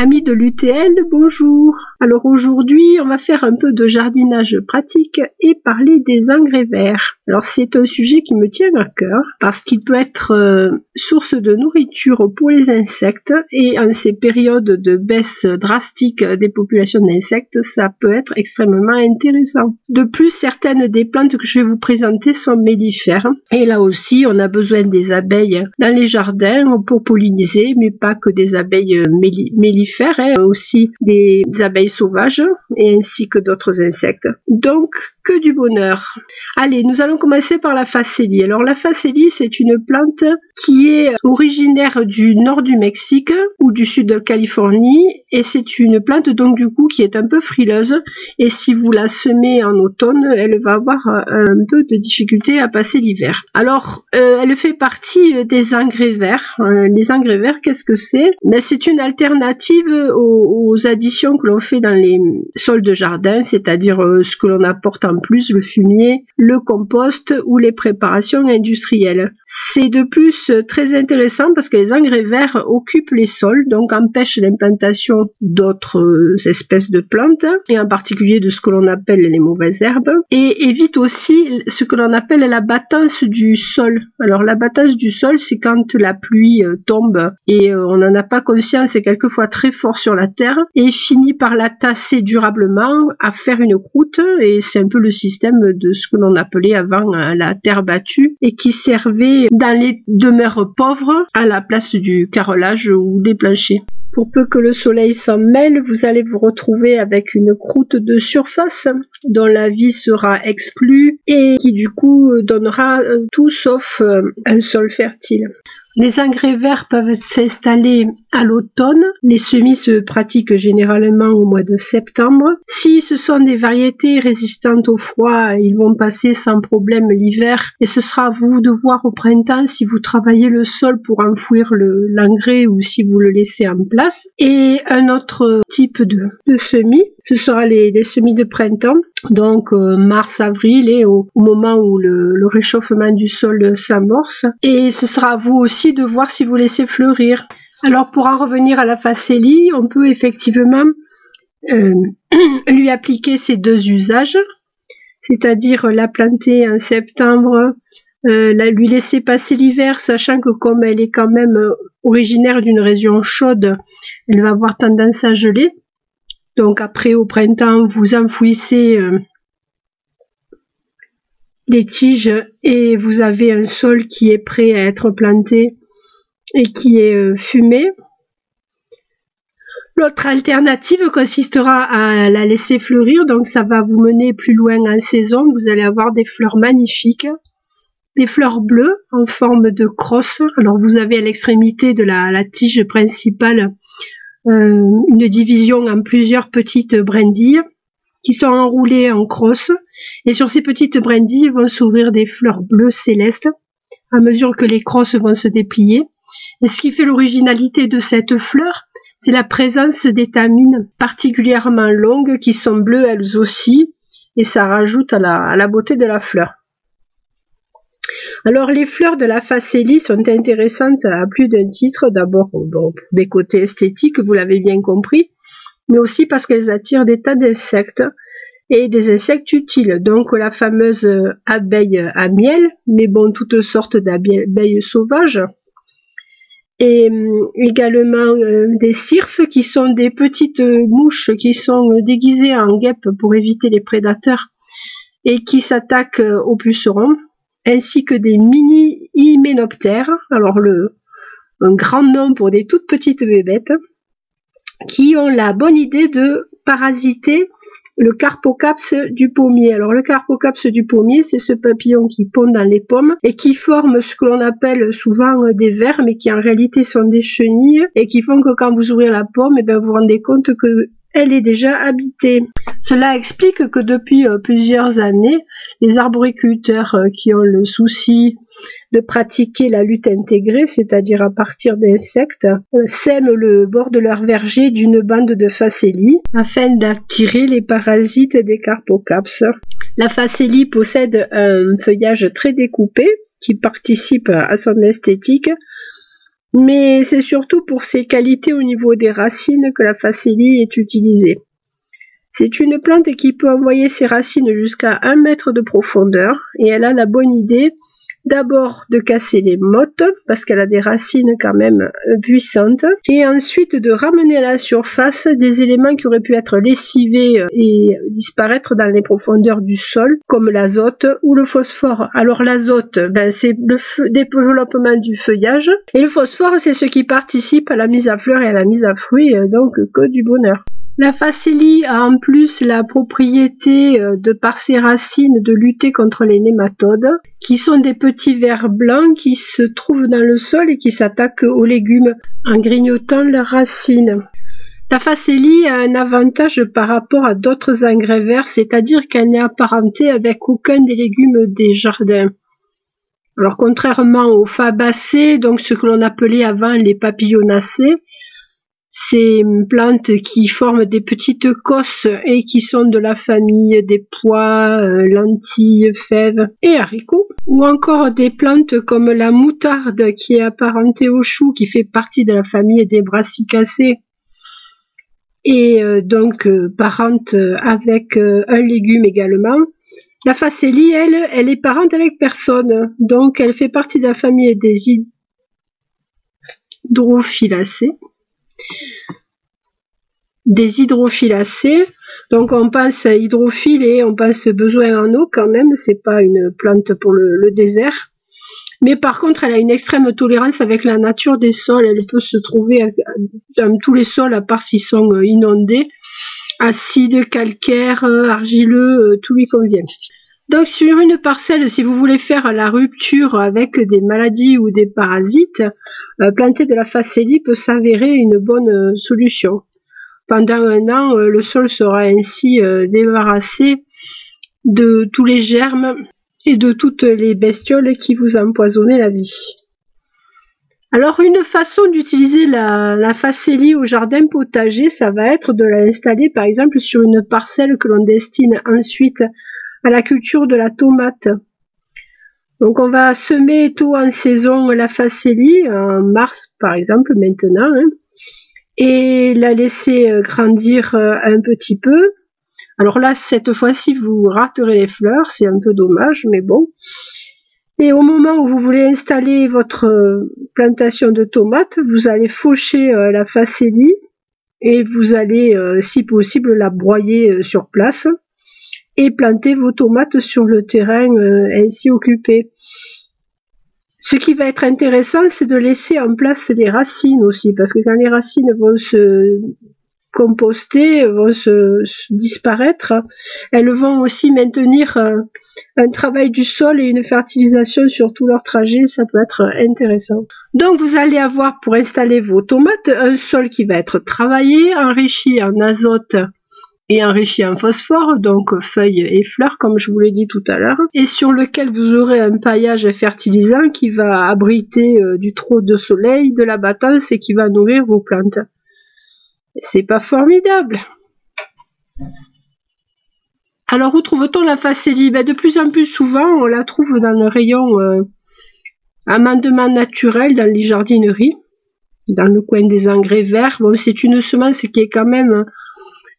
Amis de l'UTL, bonjour. Alors aujourd'hui, on va faire un peu de jardinage pratique et parler des engrais verts. Alors c'est un sujet qui me tient à cœur parce qu'il peut être euh, source de nourriture pour les insectes et en ces périodes de baisse drastique des populations d'insectes, ça peut être extrêmement intéressant. De plus, certaines des plantes que je vais vous présenter sont mellifères et là aussi, on a besoin des abeilles dans les jardins pour polliniser, mais pas que des abeilles mellifères faire hein, aussi des abeilles sauvages et ainsi que d'autres insectes. Donc, que du bonheur. Allez, nous allons commencer par la facélie. Alors, la facélie, c'est une plante qui est originaire du nord du Mexique ou du sud de Californie et c'est une plante donc du coup qui est un peu frileuse et si vous la semez en automne, elle va avoir un peu de difficulté à passer l'hiver. Alors, euh, elle fait partie des engrais verts. Euh, les engrais verts, qu'est-ce que c'est? Mais c'est une alternative aux, additions que l'on fait dans les sols de jardin, c'est-à-dire euh, ce que l'on apporte en plus, le fumier, le compost ou les préparations industrielles. C'est de plus euh, très intéressant parce que les engrais verts occupent les sols, donc empêchent l'implantation d'autres euh, espèces de plantes, et en particulier de ce que l'on appelle les mauvaises herbes, et évitent aussi ce que l'on appelle la battance du sol. Alors la battance du sol, c'est quand la pluie tombe et on n'en a pas conscience et quelquefois très fort sur la terre et finit par la tasser durablement à faire une croûte et c'est un peu le système de ce que l'on appelait avant euh, la terre battue et qui servait dans les demeures pauvres à la place du carrelage ou des planchers. Pour peu que le soleil s'en mêle, vous allez vous retrouver avec une croûte de surface dont la vie sera exclue et qui du coup donnera tout sauf euh, un sol fertile. Les engrais verts peuvent s'installer à l'automne. Les semis se pratiquent généralement au mois de septembre. Si ce sont des variétés résistantes au froid, ils vont passer sans problème l'hiver et ce sera à vous de voir au printemps si vous travaillez le sol pour enfouir l'engrais ou si vous le laissez en place. Et un autre type de, semis, ce sera les, semis de printemps, donc euh, mars-avril et au, moment où le, réchauffement du sol s'amorce. Et ce sera à vous aussi de voir si vous laissez fleurir. Alors pour en revenir à la facélie, on peut effectivement euh, lui appliquer ces deux usages, c'est-à-dire la planter en septembre, euh, la, lui laisser passer l'hiver, sachant que comme elle est quand même originaire d'une région chaude, elle va avoir tendance à geler. Donc après au printemps, vous enfouissez euh, les tiges et vous avez un sol qui est prêt à être planté et qui est euh, fumé. L'autre alternative consistera à la laisser fleurir, donc ça va vous mener plus loin en saison. Vous allez avoir des fleurs magnifiques, des fleurs bleues en forme de crosse. Alors vous avez à l'extrémité de la, tige principale euh, une division en plusieurs petites brindilles qui sont enroulées en crosse. Et sur ces petites brindilles vont s'ouvrir des fleurs bleues célestes à mesure que les crosses vont se déplier. Et ce qui fait l'originalité de cette fleur, c'est la présence d'étamines particulièrement longues qui sont bleues elles aussi, et ça rajoute à la, beauté de la fleur. Alors les fleurs de la facélie sont intéressantes à plus d'un titre. D'abord pour des côtés esthétiques, vous l'avez bien compris, mais aussi parce qu'elles attirent des tas d'insectes et des insectes utiles. Donc la fameuse abeille à miel, mais bon, toutes sortes d'abeilles sauvages. Et euh, également euh, des cirfes qui sont des petites mouches qui sont déguisées en guêpes pour éviter les prédateurs et qui s'attaquent aux pucerons, ainsi que des mini hyménoptères, alors un grand nom pour des toutes petites bébêtes, qui ont la bonne idée de parasiter le carpocaps du pommier. Alors le carpocaps du pommier, c'est ce papillon qui pond dans les pommes et qui forme ce que l'on appelle souvent des vers, mais qui en réalité sont des chenilles et qui font que quand vous ouvrez la pomme, et eh bien vous vous rendez compte que est déjà habitée. Cela explique que depuis euh, plusieurs années, les arboriculteurs euh, qui ont le souci de pratiquer la lutte intégrée, c'est-à-dire à partir d'insectes, euh, sèment le bord de leur verger d'une bande de facélie afin d'attirer les parasites des carpocaps. La facélie possède un feuillage très découpé qui participe à son esthétique mais c'est surtout pour ses qualités au niveau des racines que la facélie est utilisée. C'est une plante qui peut envoyer ses racines jusqu'à un mètre de profondeur et elle a la bonne idée d'abord de casser les mottes parce qu'elle a des racines quand même puissantes et ensuite de ramener à la surface des éléments qui auraient pu être lessivés et disparaître dans les profondeurs du sol comme l'azote ou le phosphore. Alors l'azote, ben, c'est le développement du feuillage et le phosphore c'est ce qui participe à la mise à fleurs et à la mise à fruits donc que du bonheur. La facélie a en plus la propriété euh, de par ses racines de lutter contre les nématodes, qui sont des petits vers blancs qui se trouvent dans le sol et qui s'attaquent aux légumes en grignotant leurs racines. La facélie a un avantage par rapport à d'autres engrais verts, c'est-à-dire qu'elle n'est apparentée avec aucun des légumes des jardins. Alors contrairement aux fabacées, donc ce que l'on appelait avant les papillonacées, ces plantes qui forment des petites cosses et qui sont de la famille des pois, euh, lentilles, fèves et haricots, ou encore des plantes comme la moutarde qui est apparentée au chou, qui fait partie de la famille des brassicacées. Et euh, donc euh, parente avec un légume également. La facélie, elle, elle est parente avec personne, donc elle fait partie de la famille des hydrophilacées des hydrophilacées. Donc on pense hydrophile et on pense besoin en eau quand même, c'est pas une plante pour le, désert. Mais par contre, elle a une extrême tolérance avec la nature des sols. Elle peut se trouver dans tous les sols, à part s'ils sont euh, inondés. Acide, calcaire, euh, argileux, euh, tout lui convient. Donc sur une parcelle, si vous voulez faire la rupture avec des maladies ou des parasites, euh, planter de la facélie peut s'avérer une bonne euh, solution. Pendant un an, euh, le sol sera ainsi débarrassé de tous les germes et de toutes les bestioles qui vous empoisonnaient la vie. Alors une façon d'utiliser la, la facélie au jardin potager, ça va être de l'installer par exemple sur une parcelle que l'on destine ensuite à la culture de la tomate. Donc on va semer tôt en saison la facélie, en mars par exemple maintenant, hein, et la laisser euh, grandir euh, un petit peu. Alors là, cette fois-ci, vous raterez les fleurs, c'est un peu dommage, mais bon. Et au moment où vous voulez installer votre euh, plantation de tomates, vous allez faucher la facélie et vous allez, si possible, la broyer sur place et planter vos tomates sur le terrain euh, ainsi occupé. Ce qui va être intéressant, c'est de laisser en place les racines aussi, parce que quand les racines vont se composter, vont se, disparaître, elles vont aussi maintenir euh, un, travail du sol et une fertilisation sur tout leur trajet, ça peut être intéressant. Donc vous allez avoir pour installer vos tomates un sol qui va être travaillé, enrichi en azote et enrichi en phosphore, donc feuilles et fleurs comme je vous l'ai dit tout à l'heure, et sur lequel vous aurez un paillage fertilisant qui va abriter euh, du trop de soleil, de la battance et qui va nourrir vos plantes. C'est pas formidable. Alors où trouve-t-on la facélie? Ben, De plus en plus souvent, on la trouve dans le rayon euh, amendement naturel dans les jardineries, dans le coin des engrais verts. Bon, c'est une semence qui est quand même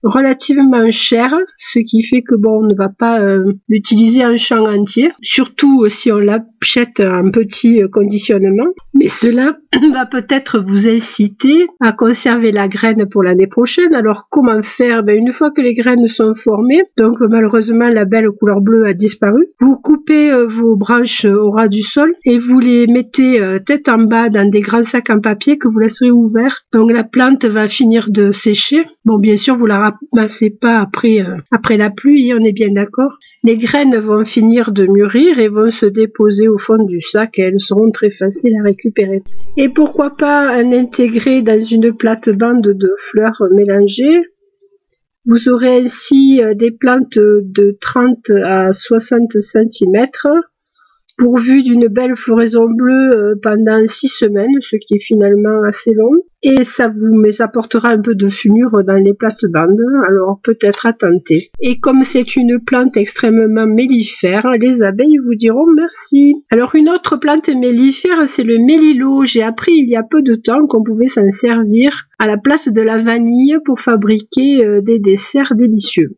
relativement cher, ce qui fait que bon, on ne va pas euh, l'utiliser en champ entier, surtout si on l'achète en petit euh, conditionnement. Mais cela va peut-être vous inciter à conserver la graine pour l'année prochaine. Alors comment faire? Ben, Une fois que les graines sont formées, donc malheureusement la belle couleur bleue a disparu, vous coupez euh, vos branches au ras du sol et vous les mettez tête en bas dans des grands sacs en papier que vous laisserez ouverts. Donc la plante va finir de sécher. Bon, bien sûr, vous la c'est pas après, euh, après la pluie, on est bien d'accord. Les graines vont finir de mûrir et vont se déposer au fond du sac elles seront très faciles à récupérer. Et pourquoi pas en intégrer dans une plate-bande de fleurs mélangées vous aurez ainsi euh, des plantes de 30 à 60 cm pourvu d'une belle floraison bleue euh, pendant six semaines, ce qui est finalement assez long. Et ça vous apportera un peu de fumure dans les plates-bandes, alors peut-être à tenter. Et comme c'est une plante extrêmement mellifère, les abeilles vous diront merci. Alors une autre plante mellifère, c'est le mélilo. J'ai appris il y a peu de temps qu'on pouvait s'en servir à la place de la vanille pour fabriquer euh, des desserts délicieux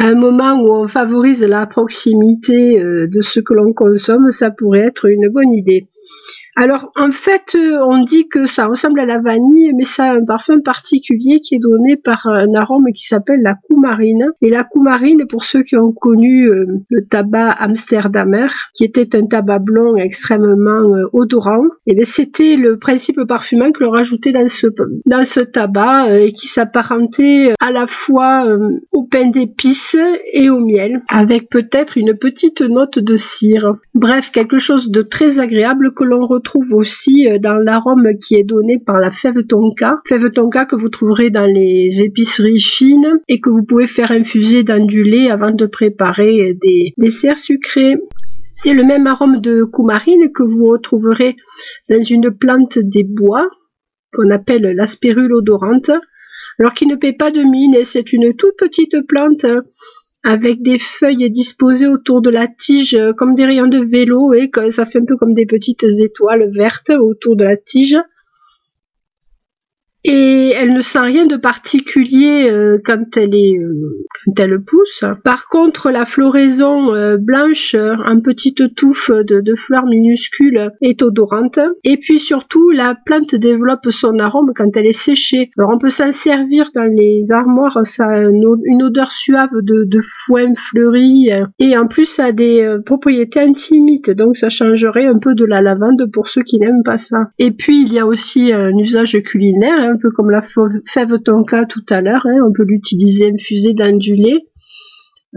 un moment où on favorise la proximité euh, de ce que l'on consomme, ça pourrait être une bonne idée. Alors en fait, euh, on dit que ça ressemble à la vanille, mais ça a un parfum particulier qui est donné par un arôme qui s'appelle la coumarine. Et la coumarine, pour ceux qui ont connu euh, le tabac amsterdamer, qui était un tabac blond extrêmement euh, odorant, eh c'était le principe parfumant que l'on rajoutait dans ce dans ce tabac et qui s'apparentait à la fois au pain d'épices et au miel, avec peut-être une petite note de cire. Bref, quelque chose de très agréable que l'on retrouve aussi euh, dans l'arôme qui est donné par la fève tonka. Fève tonka que vous trouverez dans les épiceries chines et que vous pouvez faire infuser dans du lait avant de préparer des desserts sucrés. C'est le même arôme de coumarine que vous retrouverez dans une plante des bois qu'on appelle l'aspirule odorante, alors qui ne paie pas de mine et c'est une toute petite plante avec des feuilles disposées autour de la tige euh, comme des rayons de vélo et ça fait un peu comme des petites étoiles vertes autour de la tige et elle ne sent rien de particulier euh, quand elle est euh, quand elle pousse. Par contre, la floraison euh, blanche en petite touffe de, de, fleurs minuscules est odorante. Et puis surtout, la plante développe son arôme quand elle est séchée. Alors on peut s'en servir dans les armoires, ça a une odeur suave de, de foin fleuri et en plus ça a des propriétés antimites, donc ça changerait un peu de la lavande pour ceux qui n'aiment pas ça. Et puis il y a aussi un usage culinaire un peu comme la fève tonka tout à l'heure. Hein. on peut l'utiliser infusé dans du lait.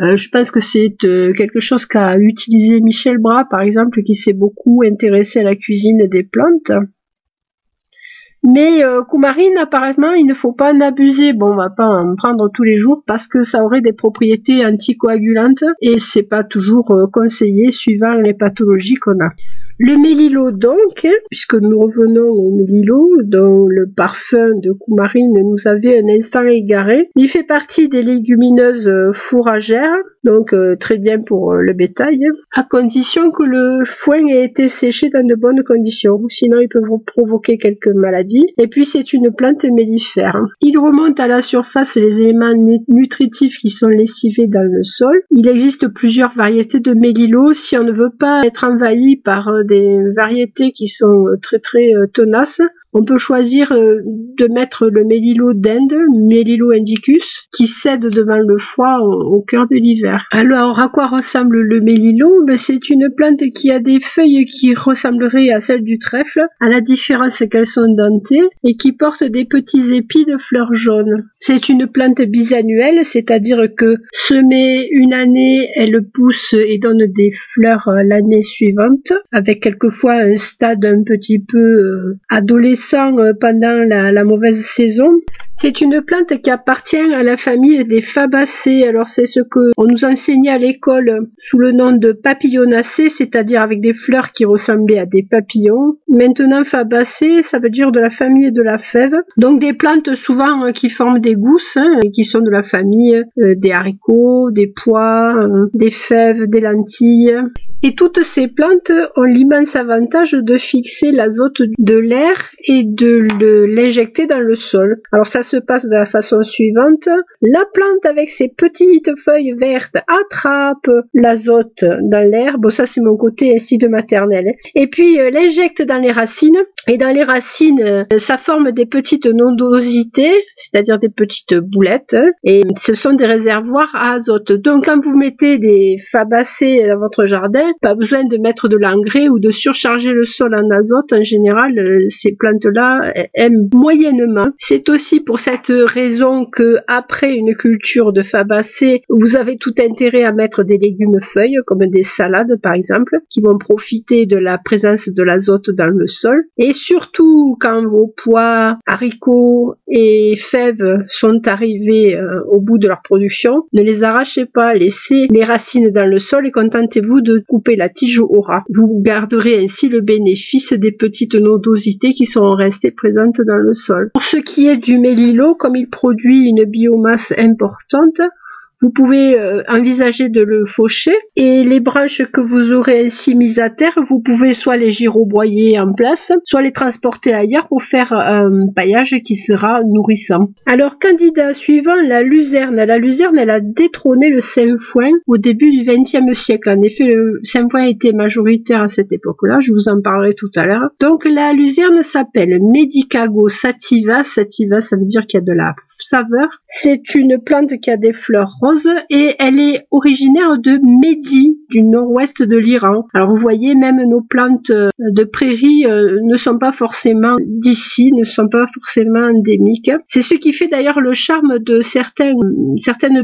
Euh, je pense que c'est euh, quelque chose qu'a utilisé Michel Bras, par exemple, qui s'est beaucoup intéressé à la cuisine des plantes. Mais euh, coumarine, apparemment, il ne faut pas en abuser. Bon, on va pas en prendre tous les jours parce que ça aurait des propriétés anticoagulantes et c'est pas toujours conseillé suivant les pathologies qu'on a. Le mélilo donc, puisque nous revenons au mélilo, dont le parfum de coumarine nous avait un instant égaré, il fait partie des légumineuses fourragères, donc euh, très bien pour euh, le bétail, à condition que le foin ait été séché dans de bonnes conditions, sinon il peut provoquer quelques maladies. Et puis c'est une plante mellifère. Il remonte à la surface les éléments nutritifs qui sont lessivés dans le sol. Il existe plusieurs variétés de mélilo si on ne veut pas être envahi par euh, des variétés qui sont euh, très très euh, tenaces. On peut choisir euh, de mettre le mélilo d'Inde, Mélilo indicus, qui cède devant le froid au, cœur de l'hiver. Alors, à quoi ressemble le mélilo ben, C'est une plante qui a des feuilles qui ressembleraient à celles du trèfle, à la différence qu'elles sont dentées, et qui portent des petits épis de fleurs jaunes. C'est une plante bisannuelle, c'est-à-dire que semée une année, elle pousse et donne des fleurs l'année suivante, avec quelquefois un stade un petit peu euh, adolescent euh, pendant la, mauvaise saison. C'est une plante qui appartient à la famille des fabacées. Alors c'est ce que on nous enseignait à l'école sous le nom de papillonacées, c'est-à-dire avec des fleurs qui ressemblaient à des papillons. Maintenant fabacées, ça veut dire de la famille de la fève. Donc des plantes souvent euh, qui forment des gousses hein, et qui sont de la famille euh, des haricots, des pois, des fèves, des lentilles. Et toutes ces plantes ont l'immense avantage de fixer l'azote de l'air et de l'injecter dans le sol. Se passe de la façon suivante. La plante avec ses petites feuilles vertes attrape l'azote dans. Bon ça c'est mon côté ainsi de maternelle. Et puis euh, l'injecte dans les racines. Et dans les racines, euh, ça forme des petites nodosités, c'est-à-dire des petites boulettes. Et ce sont des réservoirs à azote. Donc quand vous mettez des fabacées dans votre jardin, pas besoin de mettre de l'engrais ou de surcharger le sol en azote. En général, euh, ces plantes-là aiment moyennement. C'est aussi pour pour cette raison que après une culture de fabacées, vous avez tout intérêt à mettre des légumes feuilles, comme des salades par exemple, qui vont profiter de la présence de l'azote dans le sol. Et surtout quand vos pois, haricots et fèves sont arrivés euh, au bout de leur production, ne les arrachez pas, laissez les racines dans le sol et contentez-vous de couper la tige au ras. Vous garderez ainsi le bénéfice des petites nodosités qui sont restées présentes dans le sol. Pour ce qui est du comme il produit une biomasse importante, vous pouvez euh, envisager de le faucher et les branches que vous aurez ainsi mises à terre, vous pouvez soit les giroboyer en place, soit les transporter ailleurs pour faire un paillage qui sera nourrissant. Alors candidat suivant, la luzerne. La luzerne, elle a détrôné le sainfoin au début du XXe siècle. En effet, le sainfoin était majoritaire à cette époque-là, je vous en parlerai tout à l'heure. Donc la luzerne s'appelle Medicago sativa. Sativa, ça veut dire qu'il y a de la saveur. C'est une plante qui a des fleurs roses et elle est originaire de Mehdi, du nord-ouest de l'Iran. Alors vous voyez, même nos plantes euh, de prairie euh, ne sont pas forcément d'ici, ne sont pas forcément endémiques. C'est ce qui fait d'ailleurs le charme de certaines,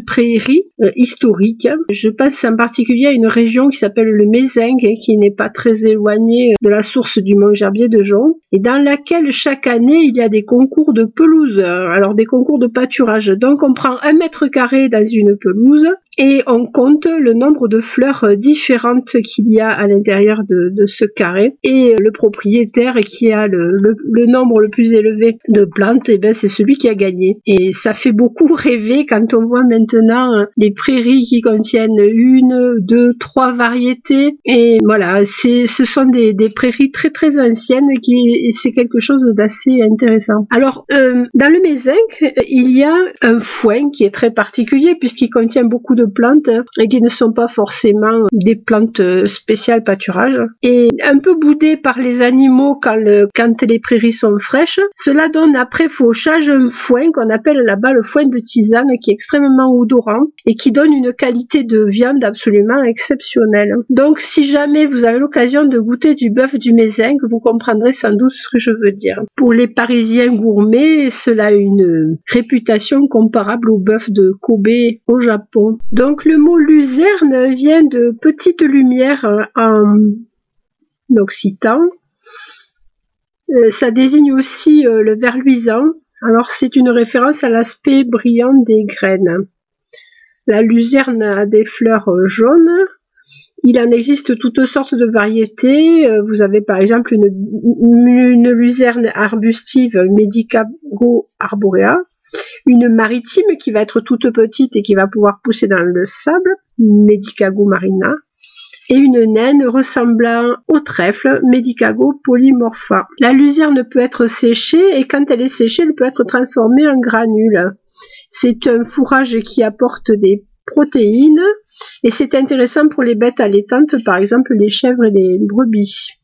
prairies euh, historiques. Je pense en particulier à une région qui s'appelle le Mézingue, hein, qui n'est pas très éloignée de la source du Mont Gerbier de Jonc, et dans laquelle chaque année il y a des concours de pelouse, alors des concours de pâturage. Donc on prend un mètre carré dans une pelouse et on compte le nombre de fleurs différentes qu'il y a à l'intérieur de, ce carré. Et le propriétaire qui a le, nombre le plus élevé de plantes et eh ben c'est celui qui a gagné. Et ça fait beaucoup rêver quand on voit maintenant les prairies qui contiennent une deux trois variétés. Et voilà c'est ce sont des, prairies très très anciennes qui c'est quelque chose d'assez intéressant. Alors euh, dans le Mézinc il y a un foin qui est très particulier puisqu'il contient beaucoup de plantes et qui ne sont pas forcément des plantes spéciales pâturage. Et un peu boudé par les animaux quand, quand les prairies sont fraîches, cela donne après fauchage un foin qu'on appelle là-bas le foin de tisane qui est extrêmement odorant et qui donne une qualité de viande absolument exceptionnelle. Donc si jamais vous avez l'occasion de goûter du bœuf du Mézingue, vous comprendrez sans doute ce que je veux dire. Pour les Parisiens gourmets, cela a une réputation comparable au bœuf de Kobe au Japon. Donc le mot luzerne vient de petite lumière en occitan. Euh, ça désigne aussi euh, le ver luisant. Alors c'est une référence à l'aspect brillant des graines. La luzerne a des fleurs euh, jaunes. Il en existe toutes sortes de variétés. Vous avez par exemple une luzerne arbustive Medicago arborea une maritime qui va être toute petite et qui va pouvoir pousser dans le sable, Medicago marina, et une naine ressemblant au trèfle, Medicago polymorpha. La luzerne peut être séchée et quand elle est séchée, elle peut être transformée en granule. C'est un fourrage qui apporte des protéines et c'est intéressant pour les bêtes allaitantes, par exemple les chèvres et les brebis.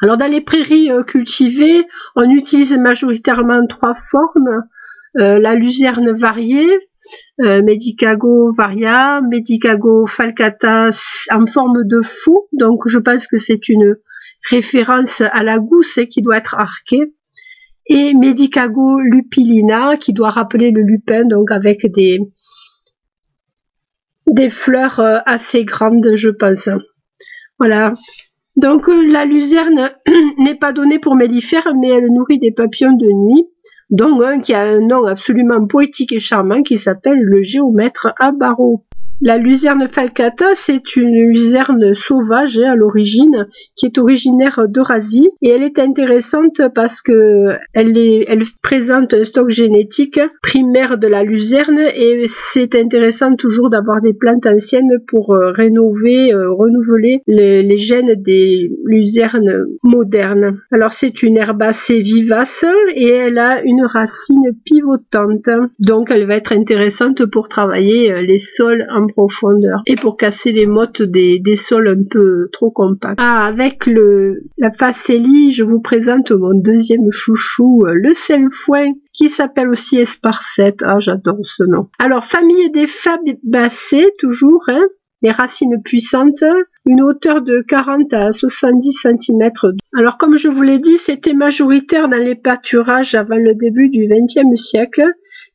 Alors dans les prairies euh, cultivées, on utilise majoritairement trois formes. Euh, la luzerne variée, euh, Medicago varia, Medicago falcata en forme de faux, donc je pense que c'est une référence à la gousse qui doit être arquée, et Medicago lupilina qui doit rappeler le lupin, donc avec des, des fleurs assez grandes, je pense. Voilà, donc euh, la luzerne n'est pas donnée pour mellifère, mais elle nourrit des papillons de nuit, dont un qui a un nom absolument poétique et charmant qui s'appelle le géomètre à. La luzerne falcata, c'est une luzerne sauvage hein, à l'origine, qui est originaire d'Eurasie. Et elle est intéressante parce que elle, est, elle présente un stock génétique primaire de la luzerne. Et c'est intéressant toujours d'avoir des plantes anciennes pour euh, rénover, euh, renouveler les, gènes des luzernes modernes. Alors c'est une herbe assez vivace et elle a une racine pivotante, donc elle va être intéressante pour travailler euh, les sols en profondeur et pour casser les mottes des, sols un peu trop compacts. Ah, avec le, la facélie, je vous présente mon deuxième chouchou, euh, le foin qui s'appelle aussi esparcette. Ah, j'adore ce nom. Alors, famille des fabacées, toujours, hein, les racines puissantes, une hauteur de 40 à 70 cm. Alors comme je vous l'ai dit, c'était majoritaire dans les pâturages avant le début du XXe siècle.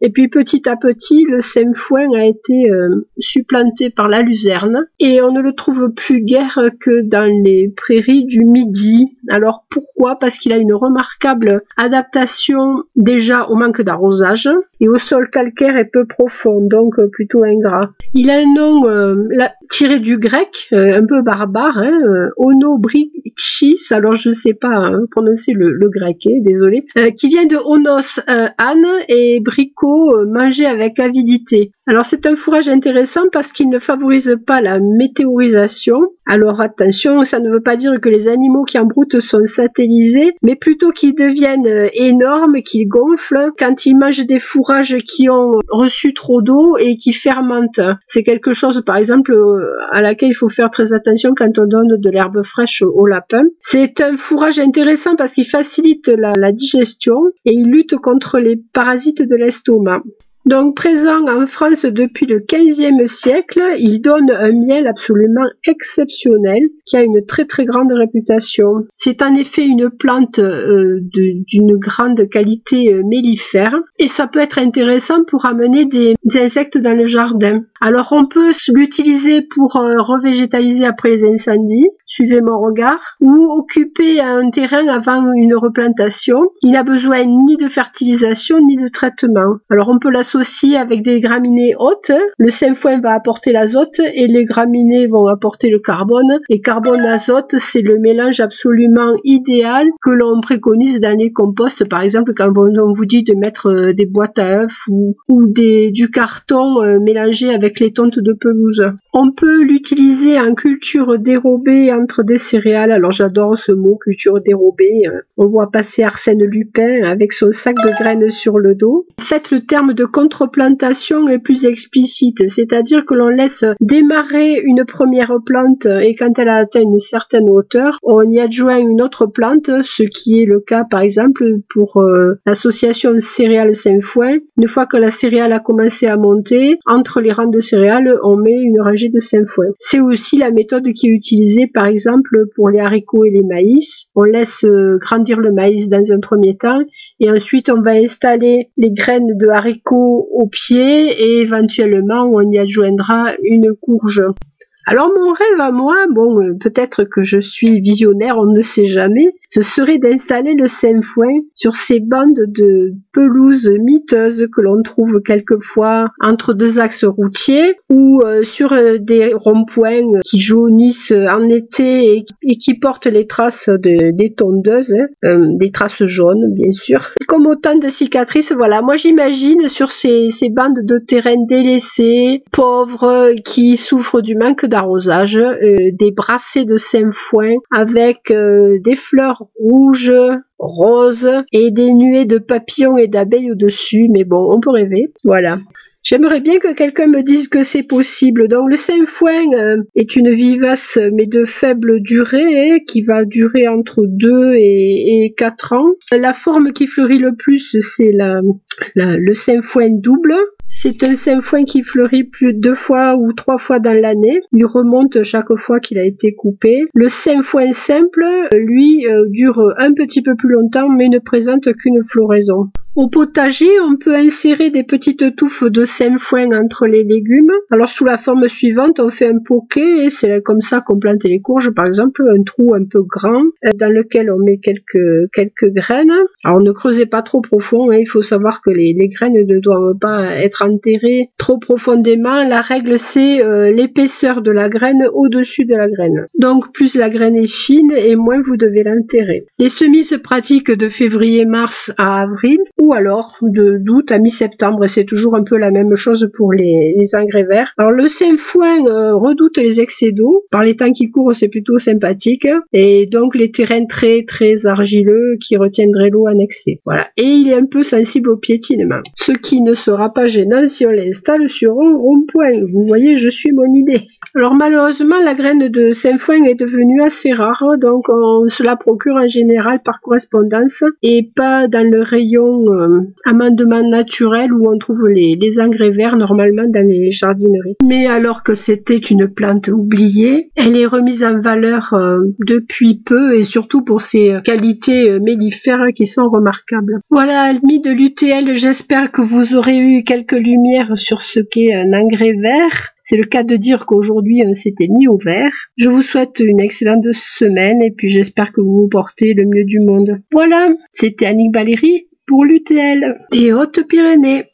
Et puis petit à petit, le foin a été euh, supplanté par la luzerne et on ne le trouve plus guère que dans les prairies du Midi. Alors pourquoi? Parce qu'il a une remarquable adaptation déjà au manque d'arrosage et au sol calcaire et peu profond, donc euh, plutôt ingrat. Il a un nom euh, tiré du grec, un peu barbare, hein, onobrichis, alors je ne sais pas hein, prononcer le, grec, hein, désolé, qui vient de onos, âne, et bricot euh, manger avec avidité. Alors c'est un fourrage intéressant parce qu'il ne favorise pas la météorisation. Alors attention, ça ne veut pas dire que les animaux qui en broutent sont satellisés, mais plutôt qu'ils deviennent euh, énormes, qu'ils gonflent quand ils mangent des fourrages qui ont reçu trop d'eau et qui fermentent. C'est quelque chose par exemple euh, à laquelle il faut faire très attention quand on donne de l'herbe fraîche au lapin. C'est un fourrage intéressant parce qu'il facilite la digestion et il lutte contre les parasites de l'estomac. Donc présent en France depuis le XVe siècle, il donne un miel absolument exceptionnel qui a une très très grande réputation. C'est en effet une plante euh, d'une grande qualité euh, mellifère et ça peut être intéressant pour amener des, insectes dans le jardin. Alors on peut l'utiliser pour euh, revégétaliser après les incendies, suivez mon regard, ou occuper un terrain avant une replantation. Il n'a besoin ni de fertilisation ni de traitement. Alors on peut l'associer avec des graminées hautes. Le foin va apporter l'azote et les graminées vont apporter le carbone. Et carbone-azote, c'est le mélange absolument idéal que l'on préconise dans les composts. Par exemple, quand on vous dit de mettre euh, des boîtes à œufs ou, du carton euh, mélangé avec les tontes de pelouse. On peut l'utiliser en culture dérobée entre des céréales. Alors j'adore ce mot, culture dérobée. Euh, on voit passer Arsène Lupin avec son sac de graines sur le dos. En fait, le terme de contreplantation est plus explicite, c'est-à-dire que l'on laisse démarrer une première plante et quand elle a atteint une certaine hauteur, on y adjoint une autre plante, ce qui est le cas par exemple pour euh, l'association céréales Saint-Foin. Une fois que la céréale a commencé à monter, entre les rangs de céréales, on met une rangée de Saint-Foin. C'est aussi la méthode qui est utilisée par exemple pour les haricots et les maïs. On laisse euh, grandir le maïs dans un premier temps et ensuite on va installer les graines de haricots au pied et éventuellement on y adjoindra une courge. Alors mon rêve à moi, bon, euh, peut-être que je suis visionnaire, on ne sait jamais, ce serait d'installer le foin sur ces bandes de pelouse miteuses que l'on trouve quelquefois entre deux axes routiers ou euh, sur euh, des ronds-points qui jaunissent en été et, qui portent les traces de, des tondeuses, des traces jaunes bien sûr. Comme autant de cicatrices, voilà, moi j'imagine sur ces, ces bandes de terrain délaissés, pauvres, qui souffrent du manque d'arrosage, euh, des brassées de foin avec euh, des fleurs rouges, roses et des nuées de papillons et d'abeilles au-dessus. Mais bon, on peut rêver. Voilà. J'aimerais bien que quelqu'un me dise que c'est possible. Donc le sainfoin euh, est une vivace mais de faible durée qui va durer entre 2 et, et 4 ans. La forme qui fleurit le plus c'est la, le sainfoin double c'est un foin qui fleurit plus de deux fois ou trois fois dans l'année. Il remonte chaque fois qu'il a été coupé. Le foin simple, lui, euh, dure un petit peu plus longtemps mais ne présente qu'une floraison. Au potager, on peut insérer des petites touffes de foin entre les légumes. Alors sous la forme suivante, on fait un poquet et c'est comme ça qu'on plante les courges, par exemple, un trou un peu grand euh, dans lequel on met quelques quelques graines. Alors ne creusez pas trop profond, hein. il faut savoir que les, les graines ne doivent pas être enterré trop profondément, la règle c'est euh, l'épaisseur de la graine au-dessus de la graine. Donc plus la graine est fine et moins vous devez l'enterrer. Les semis se pratiquent de février-mars à avril ou alors de d'août à mi-septembre. C'est toujours un peu la même chose pour les, les engrais verts. Alors le sainfoin euh, redoute les excès d'eau. Par les temps qui courent, c'est plutôt sympathique. Et donc les terrains très très argileux qui retiendraient l'eau en excès. Voilà. Et il est un peu sensible au piétinement. Ce qui ne sera pas gênant si on l'installe sur un rond-point. Vous voyez, je suis mon idée. Alors malheureusement, la graine de Saint-Foin est devenue assez rare, donc on se la procure en général par correspondance et pas dans le rayon amendement naturel où on trouve les, engrais verts normalement dans les jardineries. Mais alors que c'était une plante oubliée, elle est remise en valeur euh, depuis peu et surtout pour ses qualités euh, mellifères qui sont remarquables. Voilà, amis de l'UTL, j'espère que vous aurez eu quelques lumières sur ce qu'est un engrais vert. C'est le cas de dire qu'aujourd'hui on s'était mis au vert. Je vous souhaite une excellente semaine et puis j'espère que vous vous portez le mieux du monde. Voilà, c'était Annick Valérie pour l'UTL des Hautes-Pyrénées.